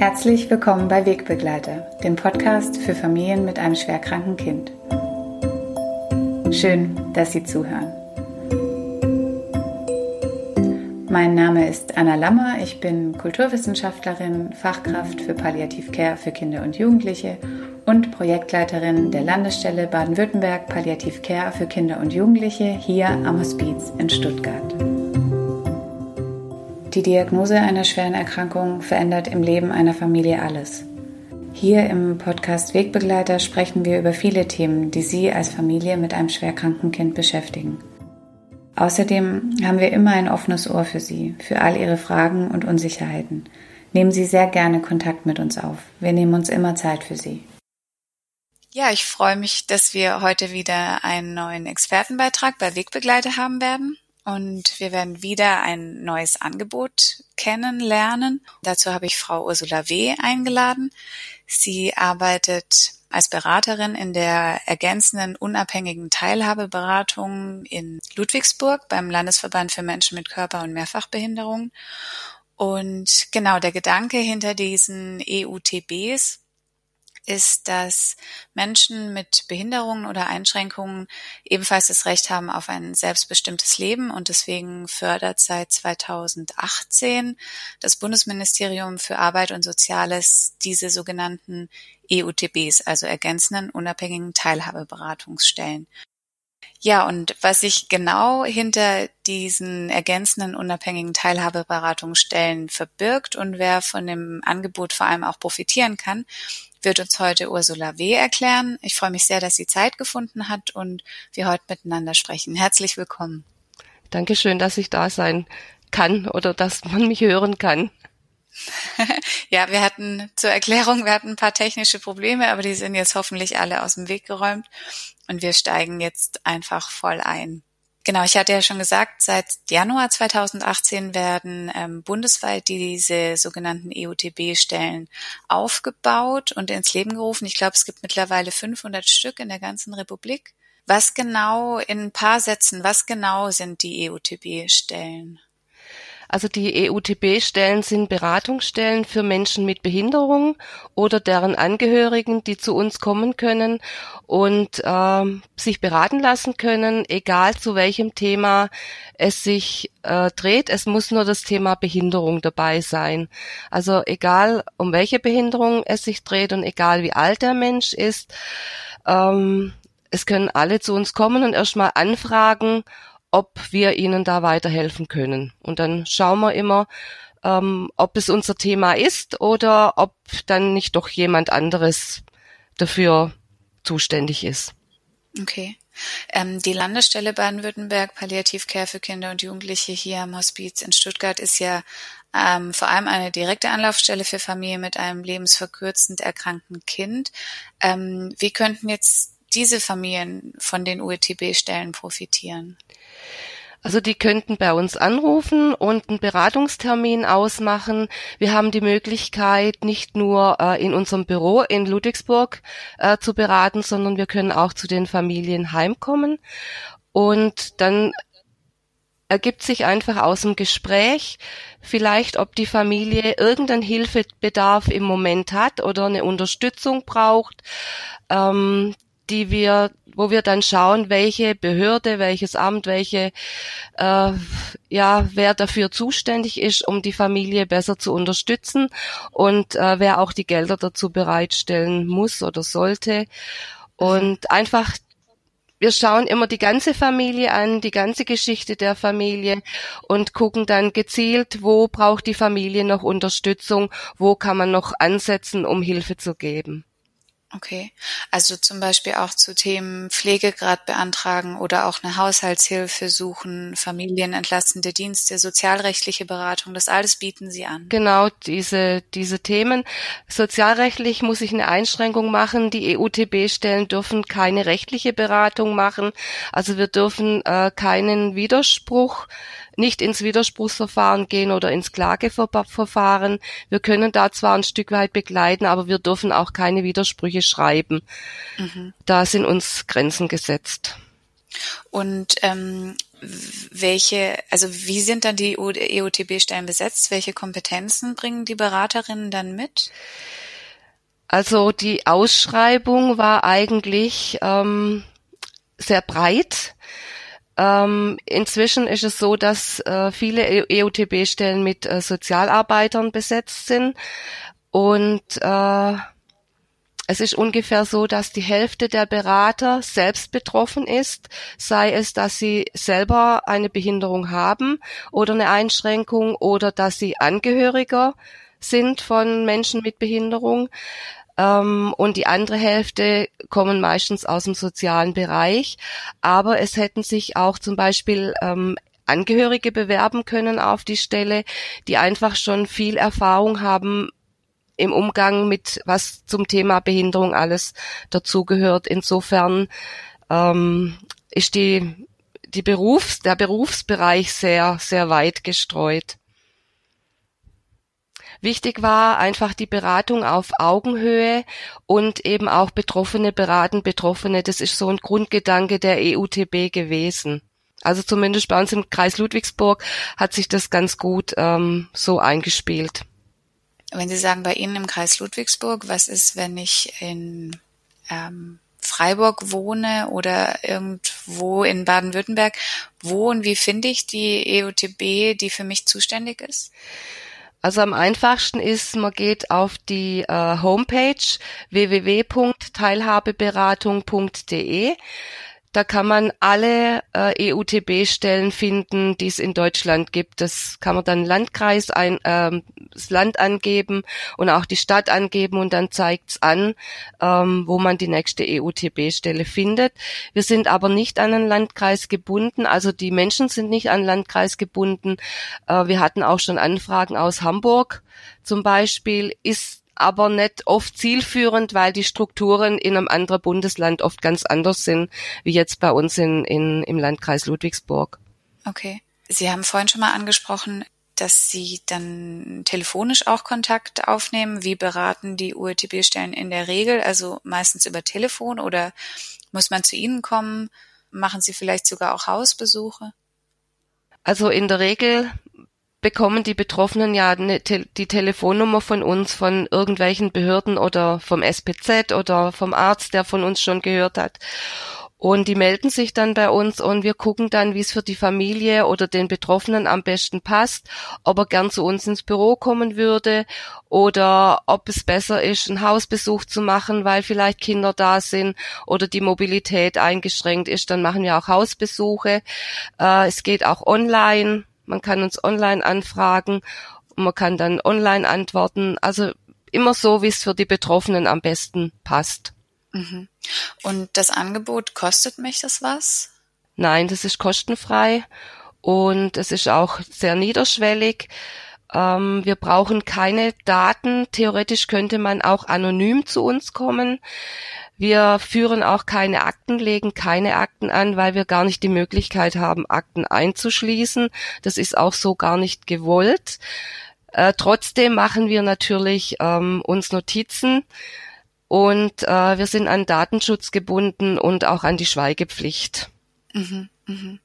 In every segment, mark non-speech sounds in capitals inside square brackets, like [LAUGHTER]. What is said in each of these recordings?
Herzlich willkommen bei Wegbegleiter, dem Podcast für Familien mit einem schwerkranken Kind. Schön, dass Sie zuhören. Mein Name ist Anna Lammer, ich bin Kulturwissenschaftlerin, Fachkraft für Palliativcare für Kinder und Jugendliche und Projektleiterin der Landesstelle Baden-Württemberg Palliativcare für Kinder und Jugendliche hier am Hospiz in Stuttgart. Die Diagnose einer schweren Erkrankung verändert im Leben einer Familie alles. Hier im Podcast Wegbegleiter sprechen wir über viele Themen, die Sie als Familie mit einem schwerkranken Kind beschäftigen. Außerdem haben wir immer ein offenes Ohr für Sie, für all Ihre Fragen und Unsicherheiten. Nehmen Sie sehr gerne Kontakt mit uns auf. Wir nehmen uns immer Zeit für Sie. Ja, ich freue mich, dass wir heute wieder einen neuen Expertenbeitrag bei Wegbegleiter haben werden und wir werden wieder ein neues Angebot kennenlernen. Dazu habe ich Frau Ursula W. eingeladen. Sie arbeitet als Beraterin in der ergänzenden unabhängigen Teilhabeberatung in Ludwigsburg beim Landesverband für Menschen mit Körper- und Mehrfachbehinderung. Und genau der Gedanke hinter diesen EUTBs ist, dass Menschen mit Behinderungen oder Einschränkungen ebenfalls das Recht haben auf ein selbstbestimmtes Leben und deswegen fördert seit 2018 das Bundesministerium für Arbeit und Soziales diese sogenannten EUTBs, also ergänzenden unabhängigen Teilhabeberatungsstellen. Ja, und was sich genau hinter diesen ergänzenden unabhängigen Teilhabeberatungsstellen verbirgt und wer von dem Angebot vor allem auch profitieren kann, wird uns heute Ursula W. erklären. Ich freue mich sehr, dass sie Zeit gefunden hat und wir heute miteinander sprechen. Herzlich willkommen. Dankeschön, dass ich da sein kann oder dass man mich hören kann. [LAUGHS] ja, wir hatten zur Erklärung, wir hatten ein paar technische Probleme, aber die sind jetzt hoffentlich alle aus dem Weg geräumt und wir steigen jetzt einfach voll ein. Genau, ich hatte ja schon gesagt, seit Januar 2018 werden ähm, bundesweit diese sogenannten EUTB-Stellen aufgebaut und ins Leben gerufen. Ich glaube, es gibt mittlerweile 500 Stück in der ganzen Republik. Was genau, in ein paar Sätzen, was genau sind die EUTB-Stellen? Also die EUTB-Stellen sind Beratungsstellen für Menschen mit Behinderung oder deren Angehörigen, die zu uns kommen können und äh, sich beraten lassen können, egal zu welchem Thema es sich äh, dreht. Es muss nur das Thema Behinderung dabei sein. Also egal um welche Behinderung es sich dreht und egal wie alt der Mensch ist. Ähm, es können alle zu uns kommen und erstmal anfragen, ob wir ihnen da weiterhelfen können. Und dann schauen wir immer, ähm, ob es unser Thema ist oder ob dann nicht doch jemand anderes dafür zuständig ist. Okay. Ähm, die Landesstelle Baden-Württemberg Palliativcare für Kinder und Jugendliche hier am Hospiz in Stuttgart ist ja ähm, vor allem eine direkte Anlaufstelle für Familien mit einem lebensverkürzend erkrankten Kind. Ähm, wie könnten jetzt diese Familien von den UETB-Stellen profitieren? Also die könnten bei uns anrufen und einen Beratungstermin ausmachen. Wir haben die Möglichkeit, nicht nur äh, in unserem Büro in Ludwigsburg äh, zu beraten, sondern wir können auch zu den Familien heimkommen. Und dann ergibt sich einfach aus dem Gespräch vielleicht, ob die Familie irgendeinen Hilfebedarf im Moment hat oder eine Unterstützung braucht. Ähm, die wir, wo wir dann schauen, welche Behörde, welches Amt, welche, äh, ja, wer dafür zuständig ist, um die Familie besser zu unterstützen und äh, wer auch die Gelder dazu bereitstellen muss oder sollte. Und einfach wir schauen immer die ganze Familie an, die ganze Geschichte der Familie und gucken dann gezielt, wo braucht die Familie noch Unterstützung, wo kann man noch ansetzen, um Hilfe zu geben. Okay, also zum Beispiel auch zu Themen Pflegegrad beantragen oder auch eine Haushaltshilfe suchen, familienentlastende Dienste, sozialrechtliche Beratung, das alles bieten Sie an. Genau, diese, diese Themen. Sozialrechtlich muss ich eine Einschränkung machen. Die EUTB-Stellen dürfen keine rechtliche Beratung machen. Also wir dürfen äh, keinen Widerspruch nicht ins Widerspruchsverfahren gehen oder ins Klageverfahren. Wir können da zwar ein Stück weit begleiten, aber wir dürfen auch keine Widersprüche schreiben. Mhm. Da sind uns Grenzen gesetzt. Und ähm, welche, also wie sind dann die EOTB-Stellen besetzt? Welche Kompetenzen bringen die Beraterinnen dann mit? Also die Ausschreibung war eigentlich ähm, sehr breit. Ähm, inzwischen ist es so, dass äh, viele EOTB-Stellen mit äh, Sozialarbeitern besetzt sind und äh, es ist ungefähr so, dass die Hälfte der Berater selbst betroffen ist, sei es, dass sie selber eine Behinderung haben oder eine Einschränkung oder dass sie Angehöriger sind von Menschen mit Behinderung. Ähm, und die andere Hälfte kommen meistens aus dem sozialen Bereich. Aber es hätten sich auch zum Beispiel ähm, Angehörige bewerben können auf die Stelle, die einfach schon viel Erfahrung haben im Umgang mit was zum Thema Behinderung alles dazugehört. Insofern ähm, ist die, die Berufs-, der Berufsbereich sehr, sehr weit gestreut. Wichtig war einfach die Beratung auf Augenhöhe und eben auch Betroffene beraten Betroffene. Das ist so ein Grundgedanke der EUTB gewesen. Also zumindest bei uns im Kreis Ludwigsburg hat sich das ganz gut ähm, so eingespielt. Wenn Sie sagen, bei Ihnen im Kreis Ludwigsburg, was ist, wenn ich in ähm, Freiburg wohne oder irgendwo in Baden-Württemberg, wo und wie finde ich die EUTB, die für mich zuständig ist? Also am einfachsten ist, man geht auf die äh, Homepage www.teilhabeberatung.de. Da kann man alle äh, EUTB-Stellen finden, die es in Deutschland gibt. Das kann man dann Landkreis ein, ähm, das Land angeben und auch die Stadt angeben und dann zeigt's an, ähm, wo man die nächste EUTB-Stelle findet. Wir sind aber nicht an einen Landkreis gebunden, also die Menschen sind nicht an Landkreis gebunden. Äh, wir hatten auch schon Anfragen aus Hamburg zum Beispiel. Ist aber nicht oft zielführend, weil die Strukturen in einem anderen Bundesland oft ganz anders sind, wie jetzt bei uns in, in, im Landkreis Ludwigsburg. Okay. Sie haben vorhin schon mal angesprochen, dass Sie dann telefonisch auch Kontakt aufnehmen. Wie beraten die UETB-Stellen in der Regel? Also meistens über Telefon oder muss man zu Ihnen kommen? Machen Sie vielleicht sogar auch Hausbesuche? Also in der Regel bekommen die Betroffenen ja eine, die Telefonnummer von uns, von irgendwelchen Behörden oder vom SPZ oder vom Arzt, der von uns schon gehört hat. Und die melden sich dann bei uns und wir gucken dann, wie es für die Familie oder den Betroffenen am besten passt, ob er gern zu uns ins Büro kommen würde oder ob es besser ist, einen Hausbesuch zu machen, weil vielleicht Kinder da sind oder die Mobilität eingeschränkt ist. Dann machen wir auch Hausbesuche. Äh, es geht auch online. Man kann uns online anfragen und man kann dann online antworten. Also immer so, wie es für die Betroffenen am besten passt. Mhm. Und das Angebot, kostet mich das was? Nein, das ist kostenfrei und es ist auch sehr niederschwellig. Ähm, wir brauchen keine Daten. Theoretisch könnte man auch anonym zu uns kommen. Wir führen auch keine Akten, legen keine Akten an, weil wir gar nicht die Möglichkeit haben, Akten einzuschließen. Das ist auch so gar nicht gewollt. Äh, trotzdem machen wir natürlich ähm, uns Notizen und äh, wir sind an Datenschutz gebunden und auch an die Schweigepflicht. Mhm, mh.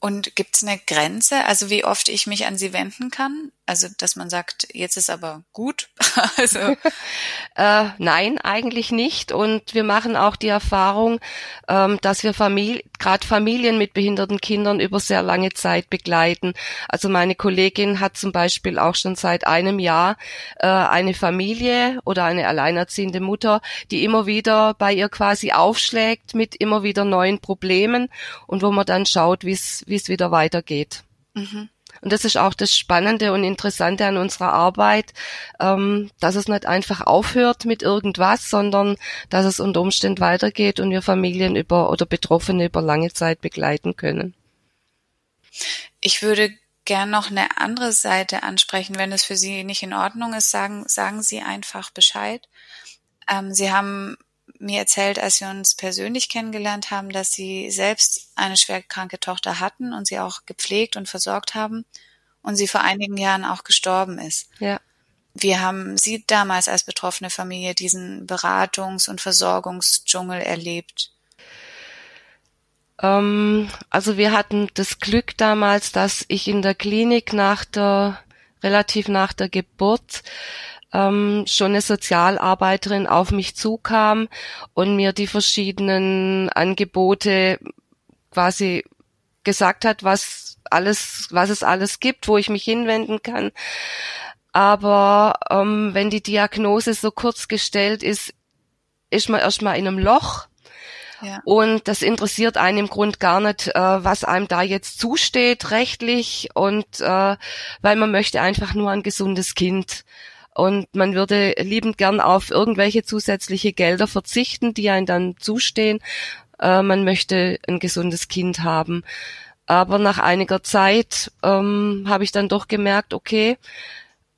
Und gibt es eine Grenze, also wie oft ich mich an Sie wenden kann? Also, dass man sagt, jetzt ist aber gut. [LAUGHS] also. [LAUGHS] äh, nein, eigentlich nicht. Und wir machen auch die Erfahrung, ähm, dass wir Familie, gerade Familien mit behinderten Kindern über sehr lange Zeit begleiten. Also meine Kollegin hat zum Beispiel auch schon seit einem Jahr äh, eine Familie oder eine alleinerziehende Mutter, die immer wieder bei ihr quasi aufschlägt mit immer wieder neuen Problemen und wo man dann schaut, wie es wieder weitergeht. Mhm. Und das ist auch das Spannende und Interessante an unserer Arbeit, ähm, dass es nicht einfach aufhört mit irgendwas, sondern dass es unter Umständen weitergeht und wir Familien über oder Betroffene über lange Zeit begleiten können. Ich würde gern noch eine andere Seite ansprechen. Wenn es für Sie nicht in Ordnung ist, sagen, sagen Sie einfach Bescheid. Ähm, Sie haben mir erzählt, als wir uns persönlich kennengelernt haben, dass sie selbst eine schwerkranke Tochter hatten und sie auch gepflegt und versorgt haben und sie vor einigen Jahren auch gestorben ist. Ja. Wie haben Sie damals als betroffene Familie diesen Beratungs- und Versorgungsdschungel erlebt? Ähm, also wir hatten das Glück damals, dass ich in der Klinik nach der, relativ nach der Geburt, ähm, schon eine Sozialarbeiterin auf mich zukam und mir die verschiedenen Angebote quasi gesagt hat, was alles, was es alles gibt, wo ich mich hinwenden kann. Aber ähm, wenn die Diagnose so kurz gestellt ist, ist man erstmal in einem Loch ja. Und das interessiert einen im Grund gar nicht, äh, was einem da jetzt zusteht rechtlich und äh, weil man möchte einfach nur ein gesundes Kind. Und man würde liebend gern auf irgendwelche zusätzliche Gelder verzichten, die einem dann zustehen. Äh, man möchte ein gesundes Kind haben. Aber nach einiger Zeit ähm, habe ich dann doch gemerkt, okay,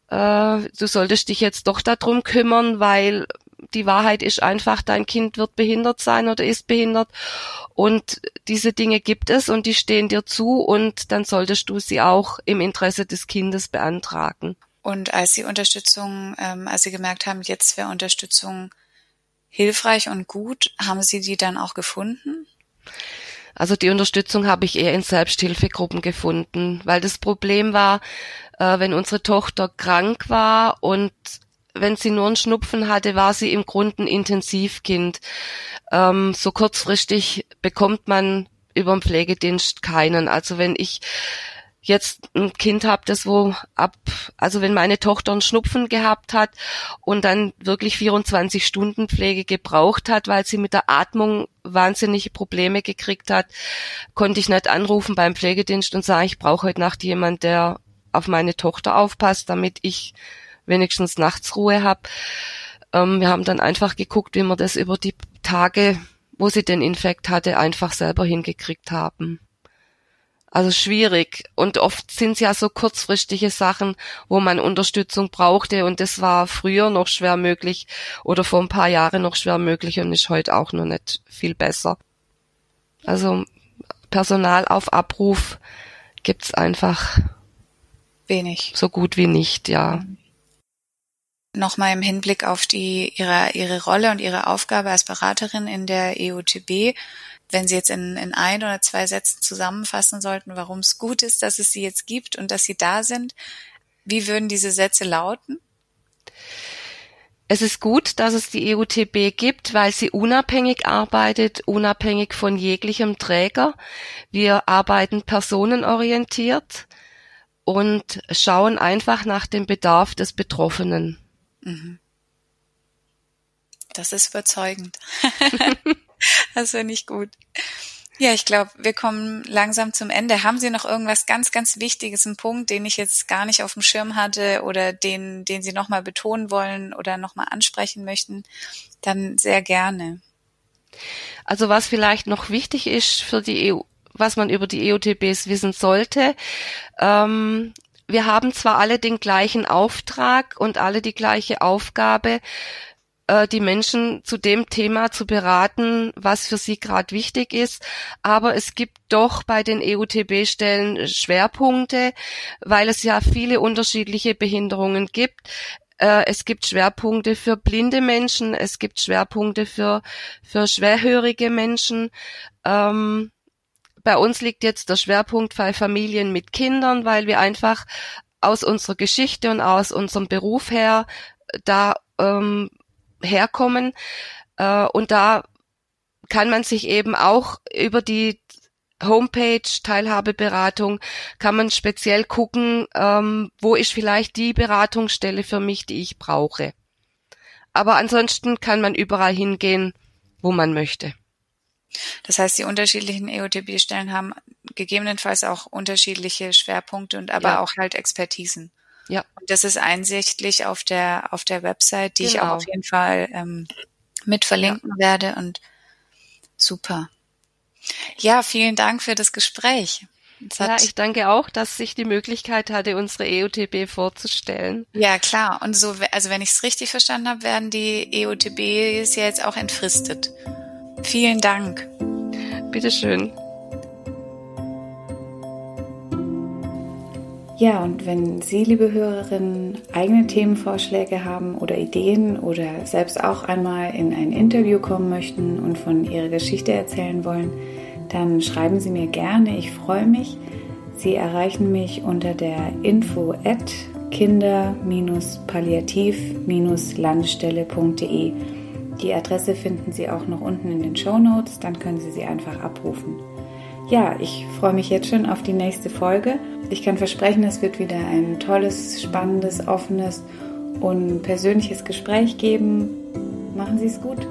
äh, du solltest dich jetzt doch darum kümmern, weil die Wahrheit ist einfach, dein Kind wird behindert sein oder ist behindert und diese Dinge gibt es und die stehen dir zu und dann solltest du sie auch im Interesse des Kindes beantragen. Und als Sie Unterstützung, ähm, als Sie gemerkt haben, jetzt wäre Unterstützung hilfreich und gut, haben Sie die dann auch gefunden? Also die Unterstützung habe ich eher in Selbsthilfegruppen gefunden, weil das Problem war, äh, wenn unsere Tochter krank war und wenn sie nur einen Schnupfen hatte, war sie im Grunde ein Intensivkind. Ähm, so kurzfristig bekommt man über den Pflegedienst keinen. Also wenn ich jetzt ein Kind habe, das wo ab, also wenn meine Tochter einen Schnupfen gehabt hat und dann wirklich 24 Stunden Pflege gebraucht hat, weil sie mit der Atmung wahnsinnige Probleme gekriegt hat, konnte ich nicht anrufen beim Pflegedienst und sagen, ich brauche heute Nacht jemand, der auf meine Tochter aufpasst, damit ich wenigstens nachts Ruhe habe. Ähm, wir haben dann einfach geguckt, wie wir das über die Tage, wo sie den Infekt hatte, einfach selber hingekriegt haben. Also schwierig. Und oft sind es ja so kurzfristige Sachen, wo man Unterstützung brauchte. Und das war früher noch schwer möglich oder vor ein paar Jahren noch schwer möglich und ist heute auch noch nicht viel besser. Also Personal auf Abruf gibt's einfach wenig. So gut wie nicht, ja. Mhm nochmal im Hinblick auf die, ihre, ihre Rolle und ihre Aufgabe als Beraterin in der EUTB, wenn Sie jetzt in, in ein oder zwei Sätzen zusammenfassen sollten, warum es gut ist, dass es Sie jetzt gibt und dass Sie da sind, wie würden diese Sätze lauten? Es ist gut, dass es die EUTB gibt, weil sie unabhängig arbeitet, unabhängig von jeglichem Träger. Wir arbeiten personenorientiert und schauen einfach nach dem Bedarf des Betroffenen. Mhm. Das ist überzeugend. [LAUGHS] [LAUGHS] [LAUGHS] das finde ich gut. Ja, ich glaube, wir kommen langsam zum Ende. Haben Sie noch irgendwas ganz, ganz Wichtiges, einen Punkt, den ich jetzt gar nicht auf dem Schirm hatte oder den, den Sie nochmal betonen wollen oder nochmal ansprechen möchten? Dann sehr gerne. Also was vielleicht noch wichtig ist für die EU, was man über die EUTBs wissen sollte, ähm, wir haben zwar alle den gleichen Auftrag und alle die gleiche Aufgabe, die Menschen zu dem Thema zu beraten, was für sie gerade wichtig ist. Aber es gibt doch bei den EUTB-Stellen Schwerpunkte, weil es ja viele unterschiedliche Behinderungen gibt. Äh, es gibt Schwerpunkte für blinde Menschen, es gibt Schwerpunkte für, für schwerhörige Menschen. Ähm, bei uns liegt jetzt der Schwerpunkt bei Familien mit Kindern, weil wir einfach aus unserer Geschichte und aus unserem Beruf her da ähm, herkommen. Äh, und da kann man sich eben auch über die Homepage Teilhabeberatung kann man speziell gucken, ähm, wo ist vielleicht die Beratungsstelle für mich, die ich brauche. Aber ansonsten kann man überall hingehen, wo man möchte. Das heißt, die unterschiedlichen EOTB-Stellen haben gegebenenfalls auch unterschiedliche Schwerpunkte und aber ja. auch halt Expertisen. Ja. Und das ist einsichtlich auf der auf der Website, die genau. ich auch genau. auf jeden Fall ähm, mit verlinken ja. werde und super. Ja, vielen Dank für das Gespräch. ja, ich danke auch, dass ich die Möglichkeit hatte, unsere EOTB vorzustellen. Ja, klar. Und so, also wenn ich es richtig verstanden habe, werden die EOTBs ja jetzt auch entfristet. Vielen Dank. Bitteschön. Ja, und wenn Sie, liebe Hörerinnen, eigene Themenvorschläge haben oder Ideen oder selbst auch einmal in ein Interview kommen möchten und von Ihrer Geschichte erzählen wollen, dann schreiben Sie mir gerne. Ich freue mich. Sie erreichen mich unter der info at kinder-palliativ-landestelle.de. Die Adresse finden Sie auch noch unten in den Show Notes, dann können Sie sie einfach abrufen. Ja, ich freue mich jetzt schon auf die nächste Folge. Ich kann versprechen, es wird wieder ein tolles, spannendes, offenes und persönliches Gespräch geben. Machen Sie es gut.